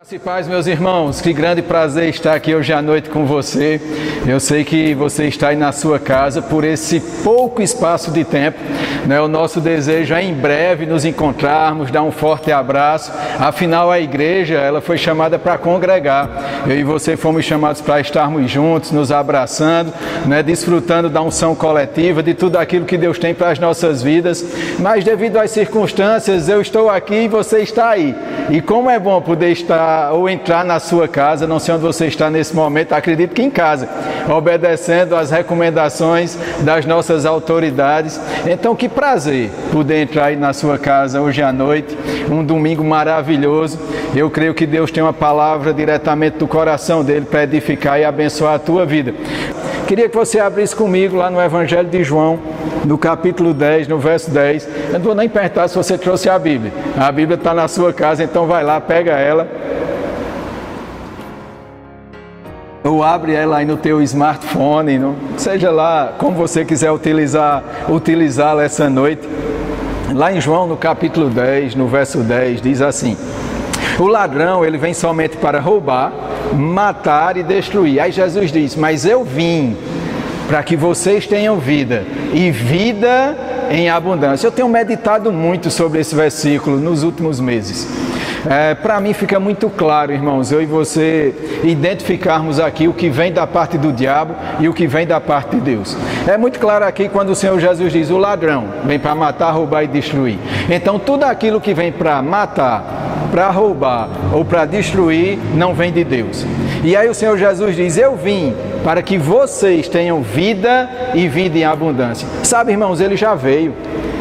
Graça paz, meus irmãos, que grande prazer estar aqui hoje à noite com você. Eu sei que você está aí na sua casa por esse pouco espaço de tempo. Né? O nosso desejo é em breve nos encontrarmos, dar um forte abraço. Afinal, a igreja ela foi chamada para congregar. Eu e você fomos chamados para estarmos juntos, nos abraçando, né? desfrutando da unção coletiva, de tudo aquilo que Deus tem para as nossas vidas. Mas devido às circunstâncias, eu estou aqui e você está aí. E como é bom poder estar ou entrar na sua casa, não sei onde você está nesse momento, acredito que em casa, obedecendo às recomendações das nossas autoridades. Então, que prazer poder entrar aí na sua casa hoje à noite, um domingo maravilhoso. Eu creio que Deus tem uma palavra diretamente do coração dele para edificar e abençoar a tua vida. Queria que você abrisse comigo lá no Evangelho de João, no capítulo 10, no verso 10. Eu não vou nem perguntar se você trouxe a Bíblia. A Bíblia está na sua casa, então vai lá, pega ela. Ou abre ela aí no teu smartphone, seja lá como você quiser utilizar, utilizá-la essa noite. Lá em João, no capítulo 10, no verso 10, diz assim: O ladrão, ele vem somente para roubar, matar e destruir. Aí Jesus diz: Mas eu vim para que vocês tenham vida e vida em abundância. Eu tenho meditado muito sobre esse versículo nos últimos meses. É, Para mim fica muito claro, irmãos, eu e você identificarmos aqui o que vem da parte do diabo e o que vem da parte de Deus. É muito claro aqui quando o Senhor Jesus diz: o ladrão vem para matar, roubar e destruir. Então, tudo aquilo que vem para matar, para roubar ou para destruir, não vem de Deus. E aí o Senhor Jesus diz: Eu vim para que vocês tenham vida e vida em abundância. Sabe, irmãos, ele já veio.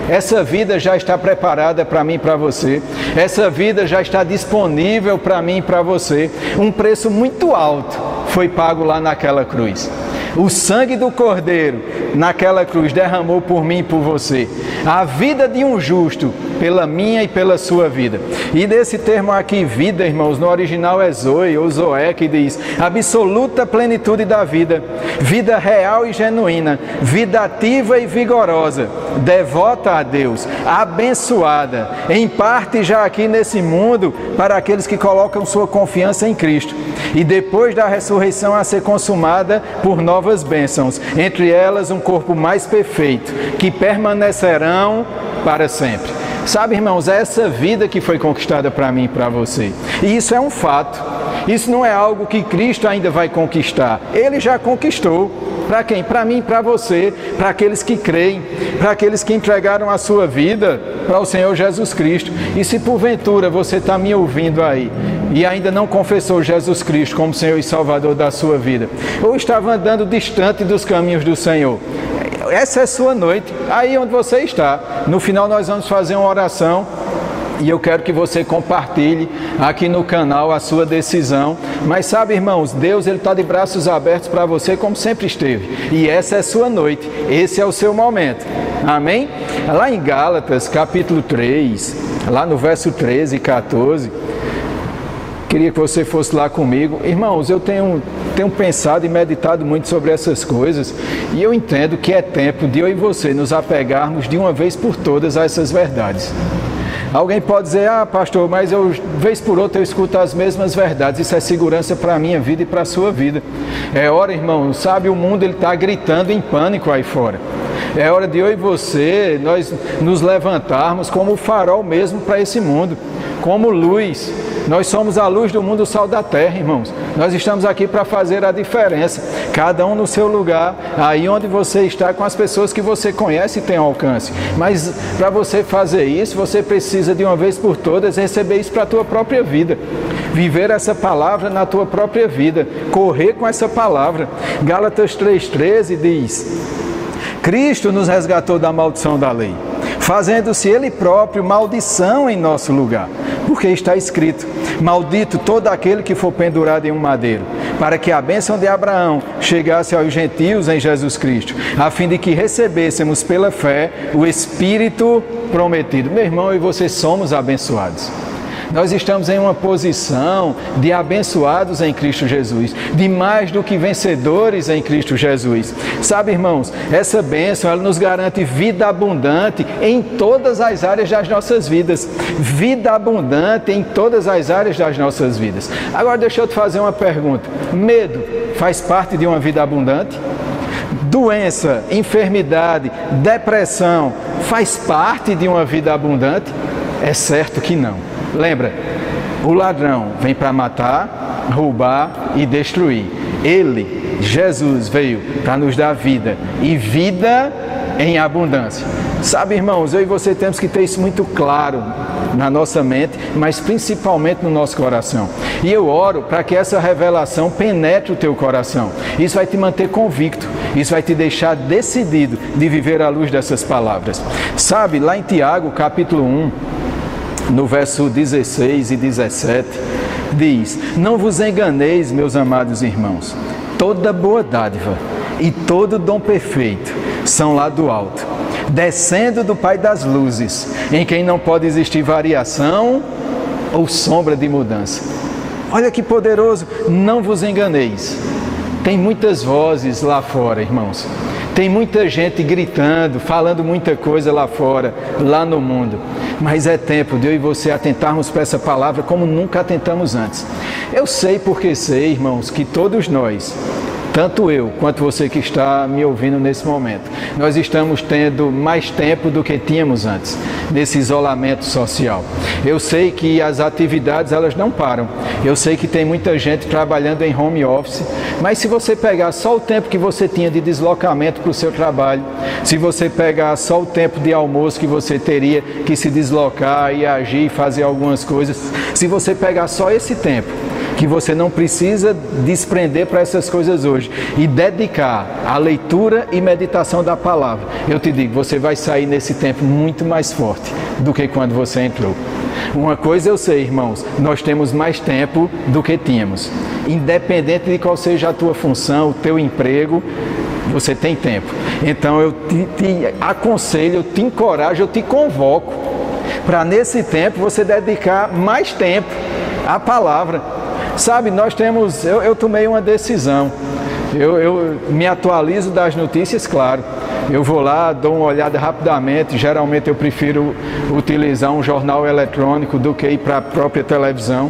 Essa vida já está preparada para mim e para você. Essa vida já está disponível para mim e para você. Um preço muito alto foi pago lá naquela cruz. O sangue do Cordeiro naquela cruz derramou por mim e por você. A vida de um justo pela minha e pela sua vida. E desse termo aqui, vida, irmãos, no original é Zoe ou Zoé, que diz absoluta plenitude da vida, vida real e genuína, vida ativa e vigorosa, devota a Deus, abençoada, em parte já aqui nesse mundo, para aqueles que colocam sua confiança em Cristo. E depois da ressurreição a ser consumada por novas bênçãos, entre elas um corpo mais perfeito, que permanecerão para sempre. Sabe, irmãos, é essa vida que foi conquistada para mim e para você. E isso é um fato. Isso não é algo que Cristo ainda vai conquistar. Ele já conquistou. Para quem? Para mim, para você, para aqueles que creem, para aqueles que entregaram a sua vida para o Senhor Jesus Cristo. E se porventura você está me ouvindo aí e ainda não confessou Jesus Cristo como Senhor e Salvador da sua vida, ou estava andando distante dos caminhos do Senhor, essa é sua noite, aí onde você está. No final nós vamos fazer uma oração e eu quero que você compartilhe aqui no canal a sua decisão. Mas sabe, irmãos, Deus ele está de braços abertos para você como sempre esteve. E essa é a sua noite, esse é o seu momento. Amém? Lá em Gálatas, capítulo 3, lá no verso 13 e 14, queria que você fosse lá comigo. Irmãos, eu tenho, tenho pensado e meditado muito sobre essas coisas e eu entendo que é tempo de eu e você nos apegarmos de uma vez por todas a essas verdades. Alguém pode dizer, ah, pastor, mas eu, vez por outra, eu escuto as mesmas verdades. Isso é segurança para a minha vida e para a sua vida. É hora, irmão, sabe, o mundo ele está gritando em pânico aí fora. É hora de eu e você, nós nos levantarmos como farol mesmo para esse mundo, como luz. Nós somos a luz do mundo, o sal da terra, irmãos. Nós estamos aqui para fazer a diferença, cada um no seu lugar, aí onde você está, com as pessoas que você conhece e tem alcance. Mas para você fazer isso, você precisa de uma vez por todas receber isso para a tua própria vida. Viver essa palavra na tua própria vida, correr com essa palavra. Gálatas 3,13 diz: Cristo nos resgatou da maldição da lei, fazendo-se Ele próprio maldição em nosso lugar, porque está escrito: Maldito todo aquele que for pendurado em um madeiro, para que a bênção de Abraão chegasse aos gentios em Jesus Cristo, a fim de que recebêssemos pela fé o Espírito prometido. Meu irmão, e você somos abençoados. Nós estamos em uma posição de abençoados em Cristo Jesus, de mais do que vencedores em Cristo Jesus. Sabe, irmãos, essa bênção ela nos garante vida abundante em todas as áreas das nossas vidas. Vida abundante em todas as áreas das nossas vidas. Agora deixa eu te fazer uma pergunta. Medo faz parte de uma vida abundante? Doença, enfermidade, depressão faz parte de uma vida abundante? É certo que não. Lembra, o ladrão vem para matar, roubar e destruir. Ele, Jesus, veio para nos dar vida e vida em abundância. Sabe, irmãos, eu e você temos que ter isso muito claro na nossa mente, mas principalmente no nosso coração. E eu oro para que essa revelação penetre o teu coração. Isso vai te manter convicto, isso vai te deixar decidido de viver à luz dessas palavras. Sabe, lá em Tiago, capítulo 1, no verso 16 e 17, diz: Não vos enganeis, meus amados irmãos, toda boa dádiva e todo dom perfeito são lá do alto, descendo do Pai das luzes, em quem não pode existir variação ou sombra de mudança. Olha que poderoso, não vos enganeis. Tem muitas vozes lá fora, irmãos. Tem muita gente gritando, falando muita coisa lá fora, lá no mundo. Mas é tempo de eu e você atentarmos para essa palavra como nunca atentamos antes. Eu sei porque sei, irmãos, que todos nós tanto eu quanto você que está me ouvindo nesse momento, nós estamos tendo mais tempo do que tínhamos antes, nesse isolamento social. Eu sei que as atividades elas não param. Eu sei que tem muita gente trabalhando em home office, mas se você pegar só o tempo que você tinha de deslocamento para o seu trabalho, se você pegar só o tempo de almoço que você teria que se deslocar e agir e fazer algumas coisas, se você pegar só esse tempo, que você não precisa desprender para essas coisas hoje e dedicar à leitura e meditação da palavra, eu te digo, você vai sair nesse tempo muito mais forte do que quando você entrou. Uma coisa eu sei, irmãos, nós temos mais tempo do que tínhamos. Independente de qual seja a tua função, o teu emprego, você tem tempo. Então eu te, te aconselho, eu te encorajo, eu te convoco para nesse tempo você dedicar mais tempo à palavra. Sabe, nós temos, eu, eu tomei uma decisão. Eu, eu, me atualizo das notícias, claro. Eu vou lá, dou uma olhada rapidamente. Geralmente eu prefiro utilizar um jornal eletrônico do que ir para a própria televisão.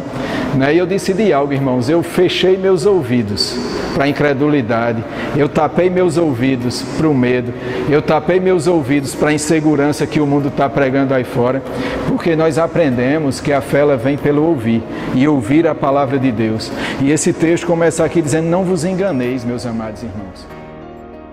Né? E eu decidi algo, irmãos. Eu fechei meus ouvidos para a incredulidade. Eu tapei meus ouvidos para o medo. Eu tapei meus ouvidos para a insegurança que o mundo está pregando aí fora. Porque nós aprendemos que a fé ela vem pelo ouvir e ouvir a palavra de Deus. E esse texto começa aqui dizendo: Não vos enganeis, meus amados irmãos.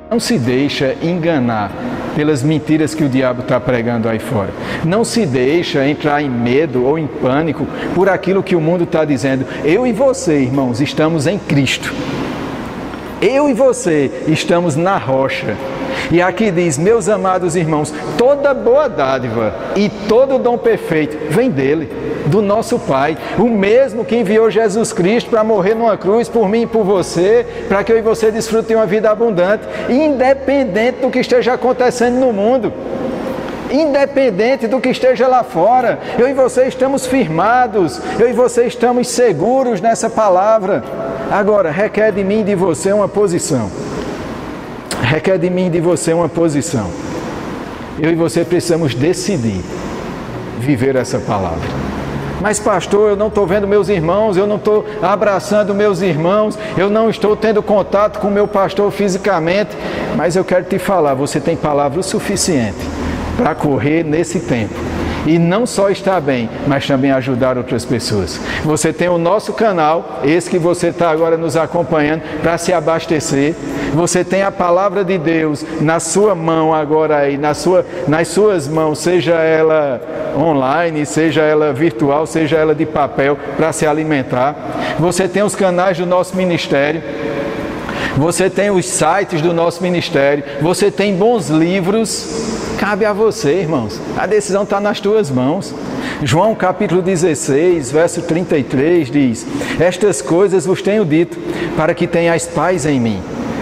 Não se deixa enganar pelas mentiras que o diabo está pregando aí fora. Não se deixa entrar em medo ou em pânico por aquilo que o mundo está dizendo. Eu e você, irmãos, estamos em Cristo. Eu e você estamos na rocha. E aqui diz: Meus amados irmãos, toda boa dádiva e todo dom perfeito vem dele, do nosso Pai, o mesmo que enviou Jesus Cristo para morrer numa cruz por mim e por você, para que eu e você desfrutem uma vida abundante, independente do que esteja acontecendo no mundo independente do que esteja lá fora. Eu e você estamos firmados, eu e você estamos seguros nessa palavra. Agora, requer de mim e de você uma posição. Requer de mim e de você uma posição. Eu e você precisamos decidir viver essa palavra. Mas, pastor, eu não estou vendo meus irmãos, eu não estou abraçando meus irmãos, eu não estou tendo contato com meu pastor fisicamente. Mas eu quero te falar: você tem palavra o suficiente para correr nesse tempo e não só estar bem, mas também ajudar outras pessoas. Você tem o nosso canal, esse que você está agora nos acompanhando, para se abastecer. Você tem a palavra de Deus na sua mão agora aí, na sua, nas suas mãos, seja ela online, seja ela virtual, seja ela de papel, para se alimentar. Você tem os canais do nosso ministério. Você tem os sites do nosso ministério, você tem bons livros, Cabe a você, irmãos. A decisão está nas tuas mãos. João capítulo 16, verso 33 diz: Estas coisas vos tenho dito, para que tenhais paz em mim.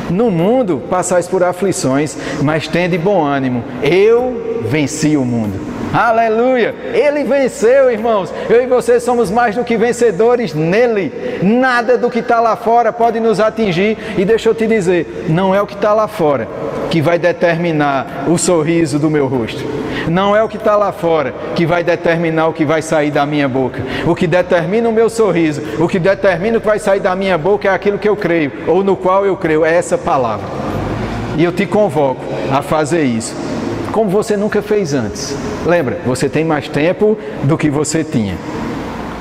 No mundo passais por aflições, mas tende bom ânimo. Eu venci o mundo. Aleluia! Ele venceu, irmãos. Eu e você somos mais do que vencedores nele. Nada do que está lá fora pode nos atingir. E deixa eu te dizer: não é o que está lá fora que vai determinar o sorriso do meu rosto. Não é o que está lá fora que vai determinar o que vai sair da minha boca. O que determina o meu sorriso, o que determina o que vai sair da minha boca é aquilo que eu creio, ou no qual eu creio, é essa palavra. E eu te convoco a fazer isso, como você nunca fez antes. Lembra, você tem mais tempo do que você tinha.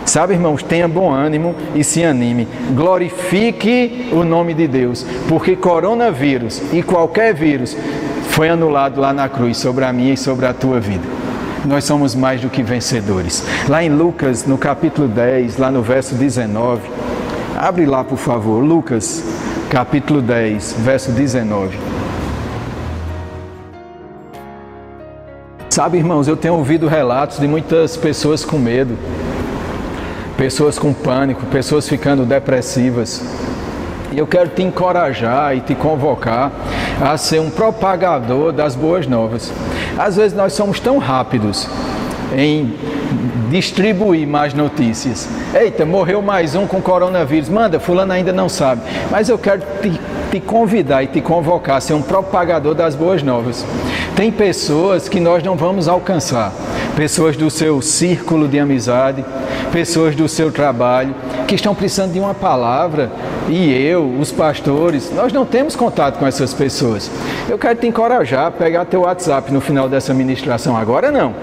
Sabe, irmãos, tenha bom ânimo e se anime. Glorifique o nome de Deus, porque coronavírus e qualquer vírus foi anulado lá na cruz sobre a minha e sobre a tua vida. Nós somos mais do que vencedores. Lá em Lucas, no capítulo 10, lá no verso 19, abre lá, por favor, Lucas, capítulo 10, verso 19. Sabe, irmãos, eu tenho ouvido relatos de muitas pessoas com medo pessoas com pânico, pessoas ficando depressivas. E eu quero te encorajar e te convocar a ser um propagador das boas novas. Às vezes nós somos tão rápidos em distribuir mais notícias. Eita, morreu mais um com coronavírus. Manda, fulano ainda não sabe. Mas eu quero te, te convidar e te convocar a ser um propagador das boas novas. Tem pessoas que nós não vamos alcançar. Pessoas do seu círculo de amizade, pessoas do seu trabalho que estão precisando de uma palavra e eu, os pastores, nós não temos contato com essas pessoas. Eu quero te encorajar a pegar teu WhatsApp no final dessa ministração. Agora não.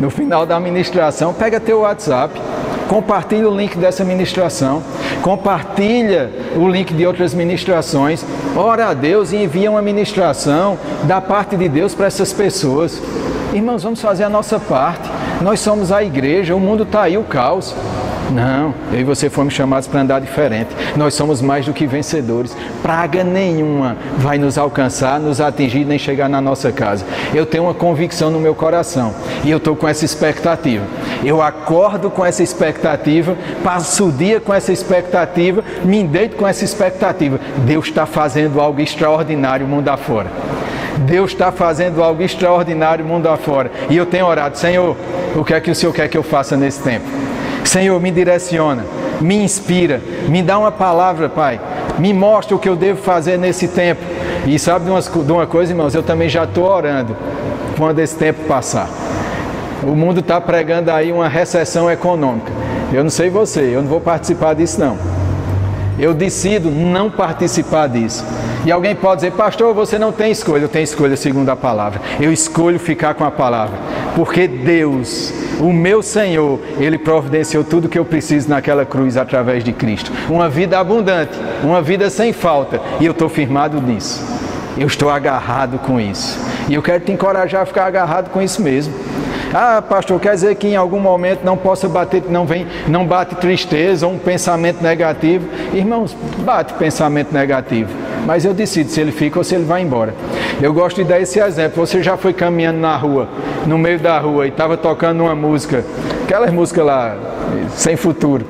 No final da ministração, pega teu WhatsApp, compartilha o link dessa ministração, compartilha o link de outras ministrações, ora a Deus e envia uma ministração da parte de Deus para essas pessoas. Irmãos, vamos fazer a nossa parte. Nós somos a igreja, o mundo está aí, o caos. Não, eu e você fomos chamados para andar diferente. Nós somos mais do que vencedores. Praga nenhuma vai nos alcançar, nos atingir, nem chegar na nossa casa. Eu tenho uma convicção no meu coração e eu estou com essa expectativa. Eu acordo com essa expectativa, passo o dia com essa expectativa, me deito com essa expectativa. Deus está fazendo algo extraordinário mundo afora. Deus está fazendo algo extraordinário mundo afora. E eu tenho orado, Senhor, o que é que o Senhor quer que eu faça nesse tempo? Senhor, me direciona, me inspira, me dá uma palavra, Pai. Me mostra o que eu devo fazer nesse tempo. E sabe de uma, coisa, irmãos? Eu também já estou orando quando esse tempo passar. O mundo está pregando aí uma recessão econômica. Eu não sei você, eu não vou participar disso não. Eu decido não participar disso. E alguém pode dizer, pastor, você não tem escolha. Eu tenho escolha segundo a palavra. Eu escolho ficar com a palavra. Porque Deus, o meu Senhor, Ele providenciou tudo que eu preciso naquela cruz através de Cristo. Uma vida abundante, uma vida sem falta. E eu estou firmado nisso. Eu estou agarrado com isso. E eu quero te encorajar a ficar agarrado com isso mesmo. Ah, pastor, quer dizer que em algum momento não possa bater, não vem, não bate tristeza ou um pensamento negativo. Irmãos, bate pensamento negativo. Mas eu decido se ele fica ou se ele vai embora. Eu gosto de dar esse exemplo. Você já foi caminhando na rua, no meio da rua, e estava tocando uma música, aquelas músicas lá, sem futuro,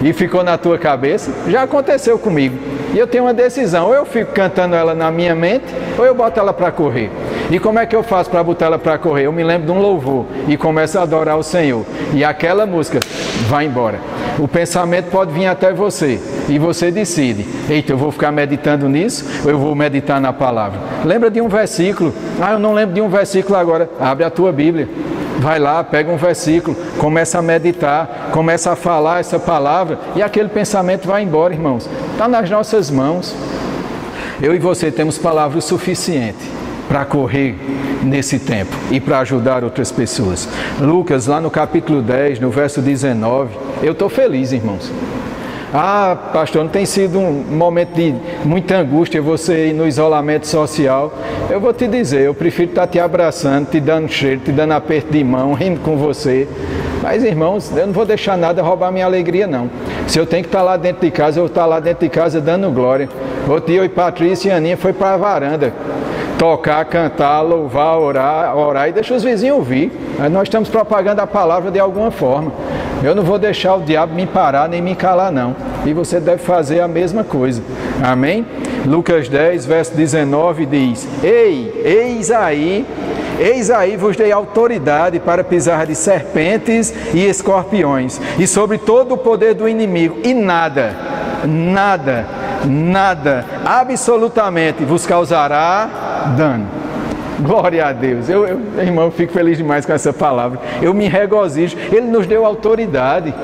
e ficou na tua cabeça? Já aconteceu comigo. E eu tenho uma decisão: ou eu fico cantando ela na minha mente, ou eu boto ela para correr. E como é que eu faço para botar ela para correr? Eu me lembro de um louvor e começo a adorar o Senhor. E aquela música vai embora. O pensamento pode vir até você e você decide: eita, eu vou ficar meditando nisso ou eu vou meditar na palavra? Lembra de um versículo? Ah, eu não lembro de um versículo agora. Abre a tua Bíblia. Vai lá, pega um versículo, começa a meditar, começa a falar essa palavra e aquele pensamento vai embora, irmãos. Está nas nossas mãos. Eu e você temos palavra suficiente para correr nesse tempo e para ajudar outras pessoas. Lucas, lá no capítulo 10, no verso 19, eu estou feliz, irmãos. Ah, pastor, não tem sido um momento de muita angústia você ir no isolamento social. Eu vou te dizer, eu prefiro estar te abraçando, te dando cheiro, te dando aperto de mão, rindo com você. Mas, irmãos, eu não vou deixar nada roubar minha alegria, não. Se eu tenho que estar lá dentro de casa, eu vou estar lá dentro de casa dando glória. Outro dia eu e Patrícia e Aninha foi para a varanda tocar, cantar, louvar, orar, orar e deixa os vizinhos ouvir. Nós estamos propagando a palavra de alguma forma. Eu não vou deixar o diabo me parar nem me calar, não. E você deve fazer a mesma coisa. Amém? Lucas 10, verso 19 diz: Ei, eis aí Eis aí vos dei autoridade para pisar de serpentes e escorpiões, e sobre todo o poder do inimigo, e nada, nada, nada, absolutamente vos causará dano. Glória a Deus. Eu, eu, irmão, eu fico feliz demais com essa palavra. Eu me regozijo. Ele nos deu autoridade.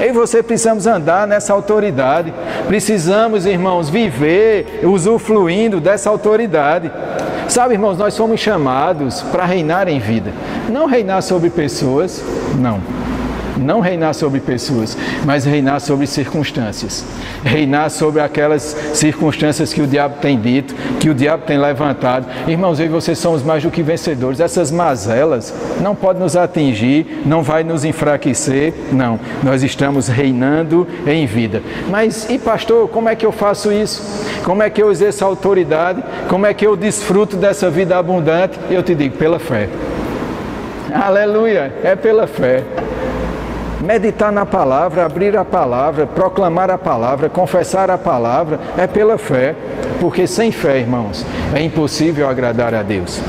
Eu e você precisamos andar nessa autoridade. Precisamos, irmãos, viver usufruindo dessa autoridade. Sabe, irmãos, nós somos chamados para reinar em vida. Não reinar sobre pessoas, não não reinar sobre pessoas, mas reinar sobre circunstâncias. Reinar sobre aquelas circunstâncias que o diabo tem dito, que o diabo tem levantado. Irmãos, eu e vocês somos mais do que vencedores. Essas mazelas não podem nos atingir, não vai nos enfraquecer, não. Nós estamos reinando em vida. Mas, e pastor, como é que eu faço isso? Como é que eu exerço autoridade? Como é que eu desfruto dessa vida abundante? Eu te digo, pela fé. Aleluia, é pela fé. Meditar na palavra, abrir a palavra, proclamar a palavra, confessar a palavra, é pela fé, porque sem fé, irmãos, é impossível agradar a Deus.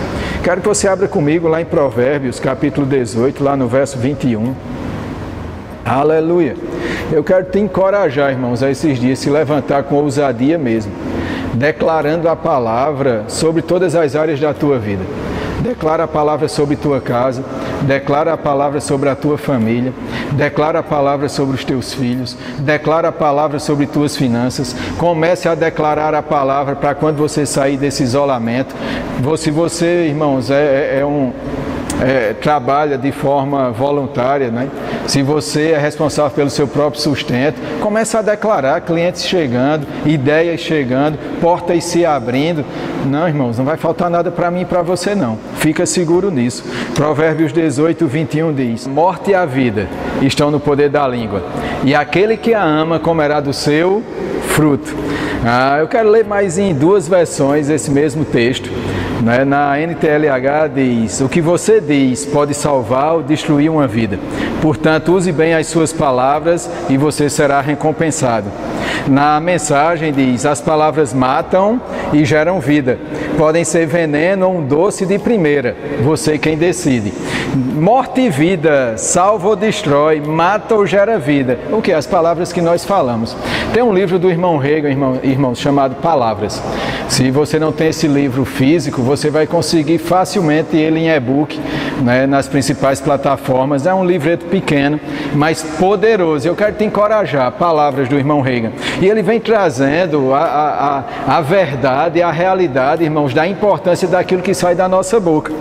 Quero que você abra comigo lá em Provérbios, capítulo 18, lá no verso 21. Aleluia. Eu quero te encorajar, irmãos, a esses dias se levantar com ousadia mesmo, declarando a palavra sobre todas as áreas da tua vida. Declara a palavra sobre tua casa, declara a palavra sobre a tua família, declara a palavra sobre os teus filhos, declara a palavra sobre tuas finanças. Comece a declarar a palavra para quando você sair desse isolamento. Se você, irmãos, é, é, é um é, trabalha de forma voluntária, né? se você é responsável pelo seu próprio sustento, comece a declarar clientes chegando, ideias chegando, portas se abrindo. Não, irmãos, não vai faltar nada para mim e para você, não. Fica seguro nisso. Provérbios 18, 21 diz: Morte e a vida estão no poder da língua, e aquele que a ama comerá do seu fruto. Ah, eu quero ler mais em duas versões esse mesmo texto. Né? Na NTLH diz: O que você diz pode salvar ou destruir uma vida. Portanto, use bem as suas palavras e você será recompensado. Na mensagem diz: As palavras matam e geram vida. Podem ser veneno ou um doce de primeira. Você quem decide. Morte e vida, salva ou destrói, mata ou gera vida. O que? As palavras que nós falamos. Tem um livro do irmão Reagan, irmão, irmão, chamado Palavras. Se você não tem esse livro físico, você vai conseguir facilmente ele em e-book né, nas principais plataformas. É um livreto pequeno, mas poderoso. Eu quero te encorajar, palavras do irmão Reagan. E ele vem trazendo a, a, a verdade, a realidade, irmãos, da importância daquilo que sai da nossa boca.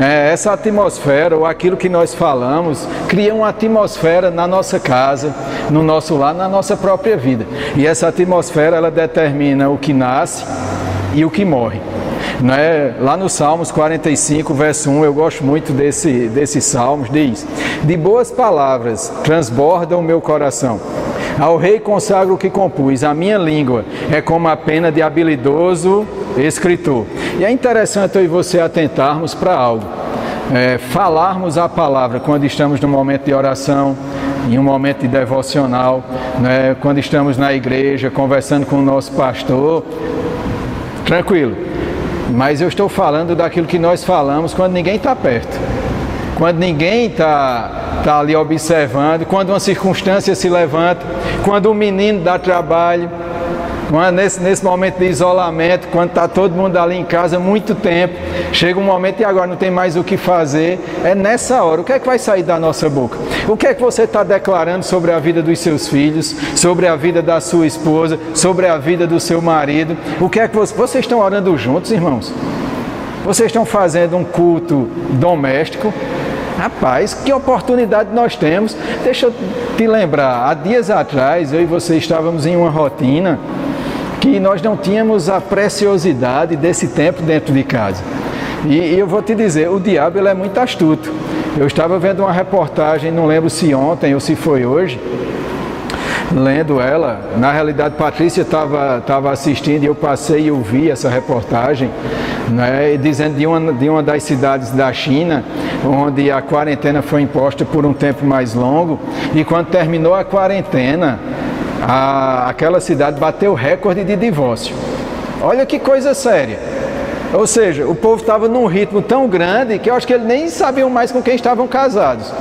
É, essa atmosfera, ou aquilo que nós falamos, cria uma atmosfera na nossa casa, no nosso lar, na nossa própria vida. E essa atmosfera, ela determina o que nasce e o que morre. Né? Lá no Salmos 45, verso 1, eu gosto muito desse, desses salmos, diz: De boas palavras transborda o meu coração. Ao rei consagro o que compus, a minha língua é como a pena de habilidoso escritor. E é interessante eu e você atentarmos para algo. É, falarmos a palavra quando estamos no momento de oração, em um momento de devocional, né, quando estamos na igreja conversando com o nosso pastor, Tranquilo. Mas eu estou falando daquilo que nós falamos quando ninguém está perto. Quando ninguém está tá ali observando, quando uma circunstância se levanta, quando o um menino dá trabalho, quando, nesse, nesse momento de isolamento, quando está todo mundo ali em casa muito tempo, chega um momento e agora não tem mais o que fazer, é nessa hora. O que é que vai sair da nossa boca? O que é que você está declarando sobre a vida dos seus filhos, sobre a vida da sua esposa, sobre a vida do seu marido? O que é que você, vocês estão orando juntos, irmãos? Vocês estão fazendo um culto doméstico? Rapaz, que oportunidade nós temos. Deixa eu te lembrar, há dias atrás eu e você estávamos em uma rotina que nós não tínhamos a preciosidade desse tempo dentro de casa. E, e eu vou te dizer, o diabo ele é muito astuto. Eu estava vendo uma reportagem, não lembro se ontem ou se foi hoje, lendo ela. Na realidade, Patrícia estava assistindo e eu passei e ouvi essa reportagem, né, dizendo de uma, de uma das cidades da China, onde a quarentena foi imposta por um tempo mais longo, e quando terminou a quarentena, a, aquela cidade bateu recorde de divórcio. Olha que coisa séria. Ou seja, o povo estava num ritmo tão grande que eu acho que eles nem sabiam mais com quem estavam casados.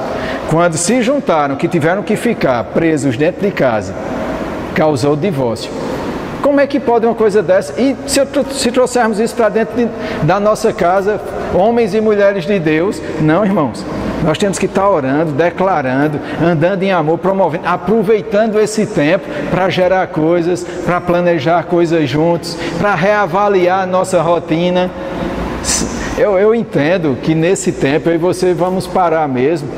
Quando se juntaram, que tiveram que ficar presos dentro de casa, causou divórcio. Como é que pode uma coisa dessa? E se, se trouxermos isso para dentro de, da nossa casa, homens e mulheres de Deus, não, irmãos. Nós temos que estar orando, declarando, andando em amor, promovendo, aproveitando esse tempo para gerar coisas, para planejar coisas juntos, para reavaliar a nossa rotina. Eu, eu entendo que nesse tempo eu e você vamos parar mesmo,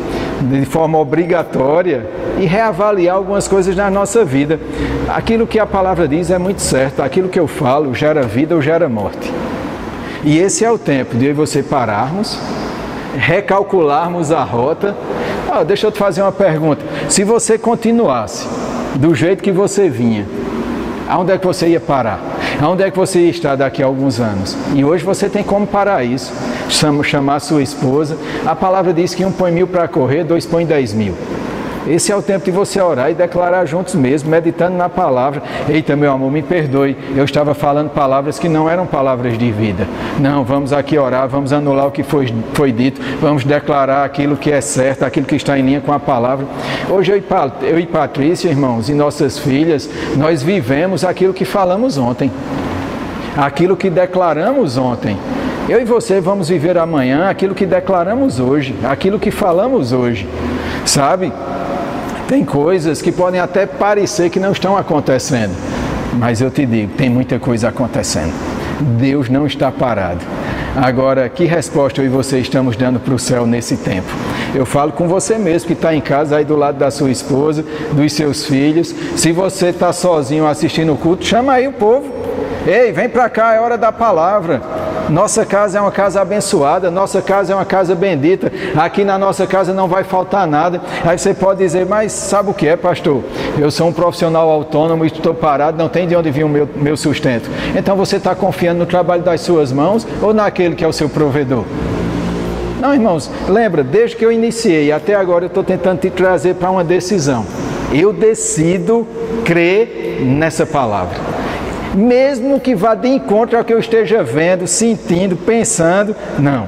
de forma obrigatória, e reavaliar algumas coisas na nossa vida. Aquilo que a palavra diz é muito certo, aquilo que eu falo gera vida ou gera morte. E esse é o tempo de eu e você pararmos recalcularmos a rota. Ah, deixa eu te fazer uma pergunta. Se você continuasse do jeito que você vinha, aonde é que você ia parar? Aonde é que você ia estar daqui a alguns anos? E hoje você tem como parar isso. Chamar sua esposa. A palavra diz que um põe mil para correr, dois põe dez mil. Esse é o tempo de você orar e declarar juntos mesmo, meditando na palavra. Eita, meu amor, me perdoe, eu estava falando palavras que não eram palavras de vida. Não, vamos aqui orar, vamos anular o que foi, foi dito, vamos declarar aquilo que é certo, aquilo que está em linha com a palavra. Hoje eu e, eu e Patrícia, irmãos, e nossas filhas, nós vivemos aquilo que falamos ontem, aquilo que declaramos ontem. Eu e você vamos viver amanhã aquilo que declaramos hoje, aquilo que falamos hoje, sabe? Tem coisas que podem até parecer que não estão acontecendo, mas eu te digo, tem muita coisa acontecendo. Deus não está parado. Agora, que resposta eu e você estamos dando para o céu nesse tempo? Eu falo com você mesmo que está em casa, aí do lado da sua esposa, dos seus filhos. Se você está sozinho assistindo o culto, chama aí o povo. Ei, vem para cá, é hora da palavra. Nossa casa é uma casa abençoada, nossa casa é uma casa bendita. Aqui na nossa casa não vai faltar nada. Aí você pode dizer, mas sabe o que é, pastor? Eu sou um profissional autônomo, estou parado, não tem de onde vir o meu, meu sustento. Então você está confiando no trabalho das suas mãos ou naquele que é o seu provedor? Não, irmãos, lembra, desde que eu iniciei até agora eu estou tentando te trazer para uma decisão. Eu decido crer nessa palavra mesmo que vá de encontro ao que eu esteja vendo, sentindo, pensando, não.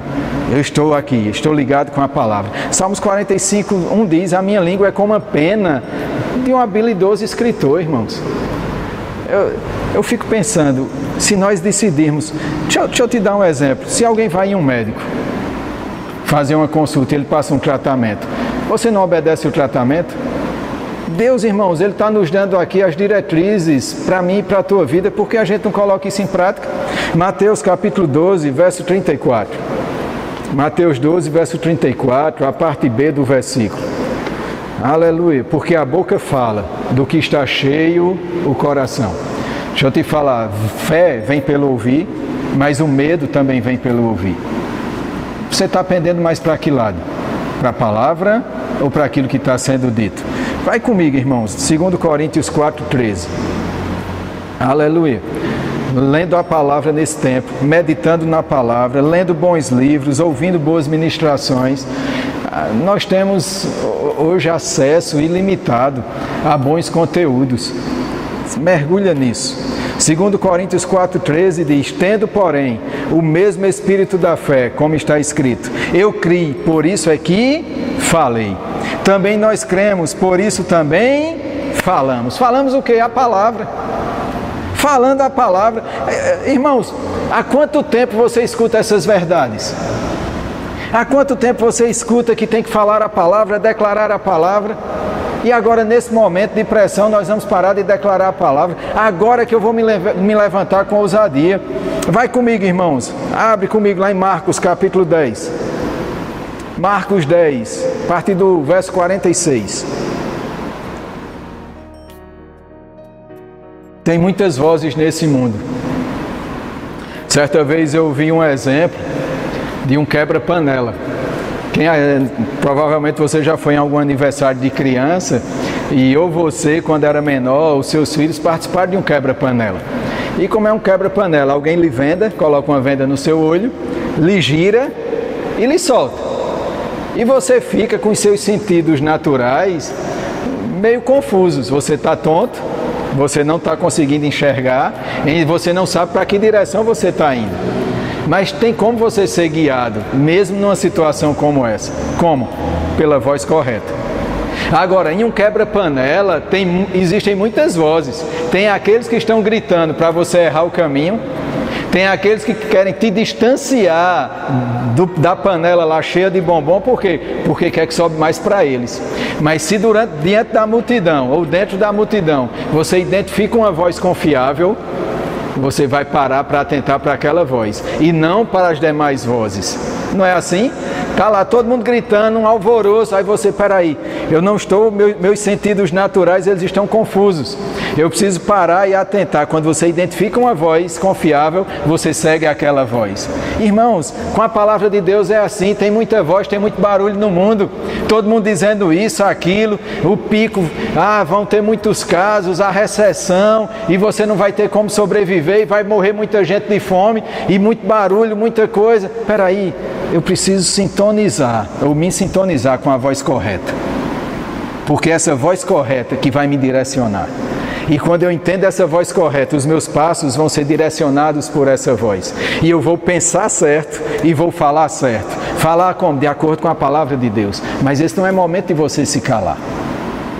Eu estou aqui, estou ligado com a palavra. Salmos 45, 1 diz: A minha língua é como a pena de um habilidoso escritor, irmãos. Eu, eu fico pensando, se nós decidirmos, deixa, deixa eu te dar um exemplo: se alguém vai em um médico fazer uma consulta, ele passa um tratamento, você não obedece o tratamento? Deus, irmãos, Ele está nos dando aqui as diretrizes para mim e para a tua vida, porque a gente não coloca isso em prática. Mateus capítulo 12, verso 34. Mateus 12, verso 34, a parte B do versículo. Aleluia, porque a boca fala do que está cheio o coração. Deixa eu te falar, fé vem pelo ouvir, mas o medo também vem pelo ouvir. Você está pendendo mais para que lado? Para a palavra ou para aquilo que está sendo dito? Vai comigo, irmãos, 2 Coríntios 4,13. Aleluia. Lendo a palavra nesse tempo, meditando na palavra, lendo bons livros, ouvindo boas ministrações, ah, nós temos hoje acesso ilimitado a bons conteúdos. Mergulha nisso. 2 Coríntios 4,13 diz: Tendo, porém, o mesmo espírito da fé, como está escrito, eu criei, por isso é que falei. Também nós cremos, por isso também falamos. Falamos o que? A palavra. Falando a palavra. É, é, irmãos, há quanto tempo você escuta essas verdades? Há quanto tempo você escuta que tem que falar a palavra, declarar a palavra? E agora, nesse momento de pressão, nós vamos parar de declarar a palavra. Agora que eu vou me, levantar com ousadia. Vai comigo, irmãos. Abre comigo lá em Marcos capítulo 10. Marcos 10, a partir do verso 46. Tem muitas vozes nesse mundo. Certa vez eu vi um exemplo de um quebra-panela. Quem é, provavelmente você já foi em algum aniversário de criança e ou você, quando era menor, os seus filhos participaram de um quebra-panela. E como é um quebra-panela, alguém lhe venda, coloca uma venda no seu olho, lhe gira e lhe solta. E você fica com os seus sentidos naturais meio confusos. Você está tonto, você não está conseguindo enxergar e você não sabe para que direção você está indo. Mas tem como você ser guiado, mesmo numa situação como essa? Como? Pela voz correta. Agora, em um quebra-panela, tem, existem muitas vozes. Tem aqueles que estão gritando para você errar o caminho, tem aqueles que querem te distanciar do, da panela lá cheia de bombom, por quê? Porque quer que sobe mais para eles. Mas se durante, diante da multidão ou dentro da multidão você identifica uma voz confiável, você vai parar para atentar para aquela voz e não para as demais vozes. Não é assim? Está lá todo mundo gritando, um alvoroço. Aí você, peraí, eu não estou, meu, meus sentidos naturais eles estão confusos. Eu preciso parar e atentar. Quando você identifica uma voz confiável, você segue aquela voz. Irmãos, com a palavra de Deus é assim: tem muita voz, tem muito barulho no mundo. Todo mundo dizendo isso, aquilo, o pico, ah, vão ter muitos casos, a recessão, e você não vai ter como sobreviver, e vai morrer muita gente de fome, e muito barulho, muita coisa. Peraí, eu preciso sintonizar, ou me sintonizar com a voz correta. Porque é essa voz correta que vai me direcionar. E quando eu entendo essa voz correta, os meus passos vão ser direcionados por essa voz. E eu vou pensar certo e vou falar certo. Falar como? De acordo com a palavra de Deus. Mas esse não é momento de você se calar.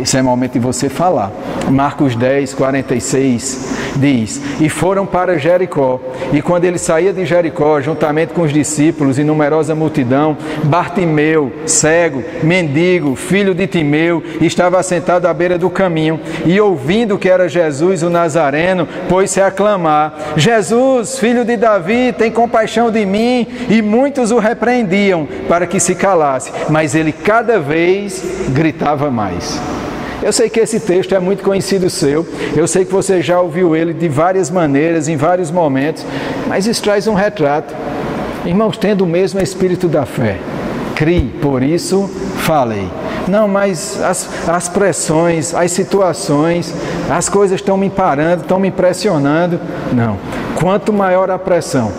Esse é momento de você falar. Marcos 10, 46 diz: E foram para Jericó. E quando ele saía de Jericó, juntamente com os discípulos e numerosa multidão, Bartimeu, cego, mendigo, filho de Timeu, estava sentado à beira do caminho. E ouvindo que era Jesus o Nazareno, pôs-se a clamar: Jesus, filho de Davi, tem compaixão de mim. E muitos o repreendiam para que se calasse, mas ele cada vez gritava mais. Eu sei que esse texto é muito conhecido seu, eu sei que você já ouviu ele de várias maneiras, em vários momentos, mas isso traz um retrato. Irmãos, tendo o mesmo espírito da fé, crie, por isso falei. Não, mas as, as pressões, as situações, as coisas estão me parando, estão me pressionando. Não. Quanto maior a pressão,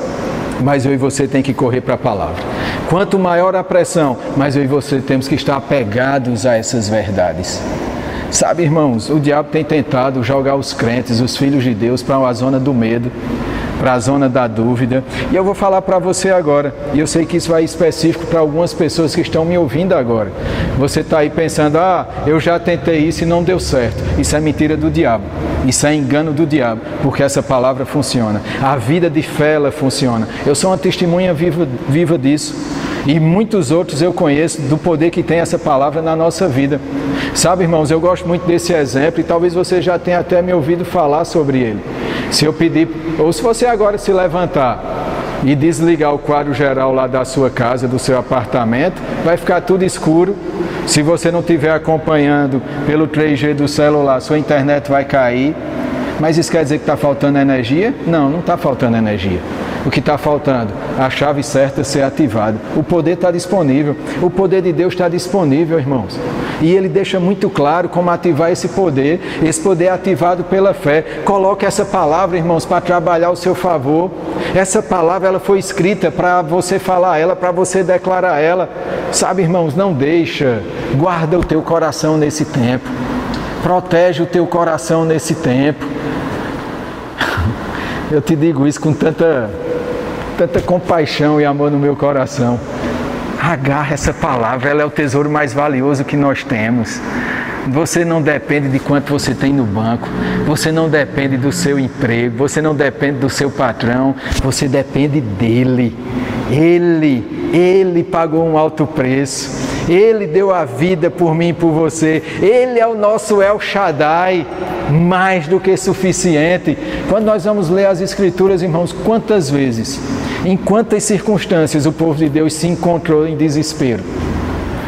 mais eu e você tem que correr para a palavra. Quanto maior a pressão, mais eu e você temos que estar apegados a essas verdades. Sabe, irmãos, o diabo tem tentado jogar os crentes, os filhos de Deus, para uma zona do medo, para a zona da dúvida. E eu vou falar para você agora, e eu sei que isso vai específico para algumas pessoas que estão me ouvindo agora. Você está aí pensando, ah, eu já tentei isso e não deu certo. Isso é mentira do diabo. Isso é engano do diabo, porque essa palavra funciona. A vida de fé ela funciona. Eu sou uma testemunha viva, viva disso. E muitos outros eu conheço do poder que tem essa palavra na nossa vida. Sabe, irmãos, eu gosto muito desse exemplo e talvez você já tenha até me ouvido falar sobre ele. Se eu pedir, ou se você agora se levantar e desligar o quadro geral lá da sua casa, do seu apartamento, vai ficar tudo escuro. Se você não estiver acompanhando pelo 3G do celular, sua internet vai cair. Mas isso quer dizer que está faltando energia? Não, não está faltando energia. O que está faltando? A chave certa ser ativada. O poder está disponível. O poder de Deus está disponível, irmãos. E ele deixa muito claro como ativar esse poder. Esse poder é ativado pela fé. Coloque essa palavra, irmãos, para trabalhar ao seu favor. Essa palavra ela foi escrita para você falar ela, para você declarar ela. Sabe, irmãos, não deixa. Guarda o teu coração nesse tempo. Protege o teu coração nesse tempo. Eu te digo isso com tanta tanta compaixão e amor no meu coração. Agarra essa palavra, ela é o tesouro mais valioso que nós temos. Você não depende de quanto você tem no banco, você não depende do seu emprego, você não depende do seu patrão, você depende dele. Ele, ele pagou um alto preço. Ele deu a vida por mim e por você. Ele é o nosso El Shaddai, mais do que suficiente. Quando nós vamos ler as Escrituras, irmãos, quantas vezes em quantas circunstâncias o povo de Deus se encontrou em desespero?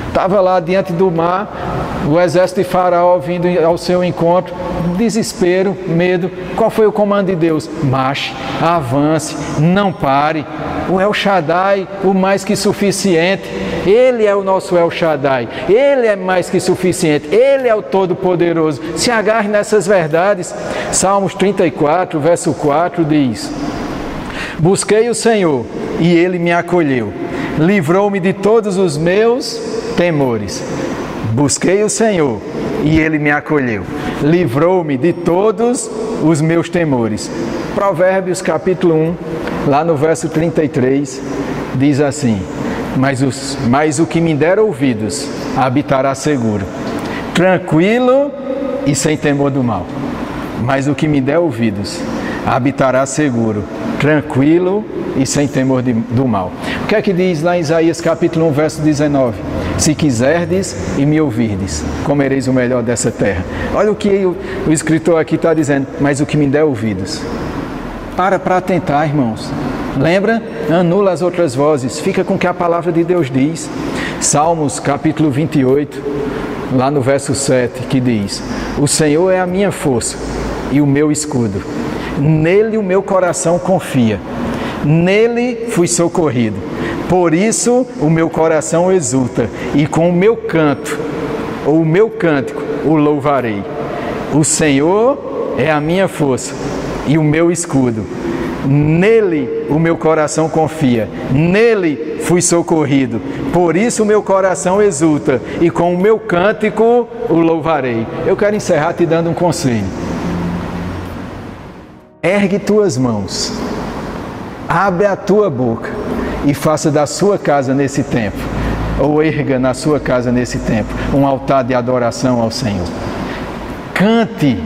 Estava lá diante do mar, o exército de Faraó vindo ao seu encontro, desespero, medo. Qual foi o comando de Deus? Marche, avance, não pare. O El Shaddai, o mais que suficiente. Ele é o nosso El Shaddai. Ele é mais que suficiente. Ele é o Todo-Poderoso. Se agarre nessas verdades. Salmos 34, verso 4 diz: Busquei o Senhor e ele me acolheu. Livrou-me de todos os meus temores. Busquei o Senhor e ele me acolheu. Livrou-me de todos os meus temores. Provérbios capítulo 1, lá no verso 33, diz assim: Mas, os, mas o que me der ouvidos habitará seguro, tranquilo e sem temor do mal. Mas o que me der ouvidos habitará seguro, tranquilo e sem temor de, do mal. O que é que diz lá em Isaías capítulo 1, verso 19? Se quiserdes e me ouvirdes, comereis o melhor dessa terra. Olha o que o, escritor aqui está dizendo, mas o que me der ouvidos. Para para atentar, irmãos. Lembra? Anula as outras vozes, fica com o que a palavra de Deus diz. Salmos capítulo 28, lá no verso 7, que diz: O Senhor é a minha força e o meu escudo. Nele o meu coração confia. Nele fui socorrido. Por isso o meu coração exulta e com o meu canto, ou o meu cântico, o louvarei. O Senhor é a minha força e o meu escudo. Nele o meu coração confia, nele fui socorrido. Por isso o meu coração exulta e com o meu cântico o louvarei. Eu quero encerrar te dando um conselho. Ergue tuas mãos, abre a tua boca e faça da sua casa nesse tempo, ou erga na sua casa nesse tempo, um altar de adoração ao Senhor. Cante,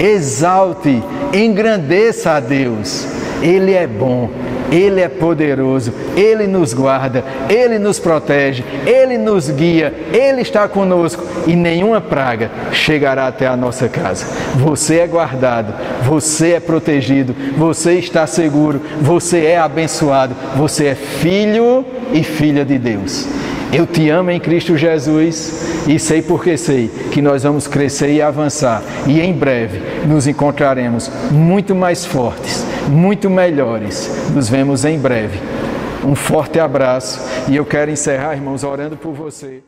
exalte, engrandeça a Deus. Ele é bom, Ele é poderoso, Ele nos guarda, Ele nos protege, Ele nos guia, Ele está conosco e nenhuma praga chegará até a nossa casa. Você é guardado, você é protegido, você está seguro, você é abençoado, você é filho e filha de Deus. Eu te amo em Cristo Jesus e sei porque sei que nós vamos crescer e avançar e em breve nos encontraremos muito mais fortes, muito melhores. Nos vemos em breve. Um forte abraço e eu quero encerrar, irmãos, orando por você.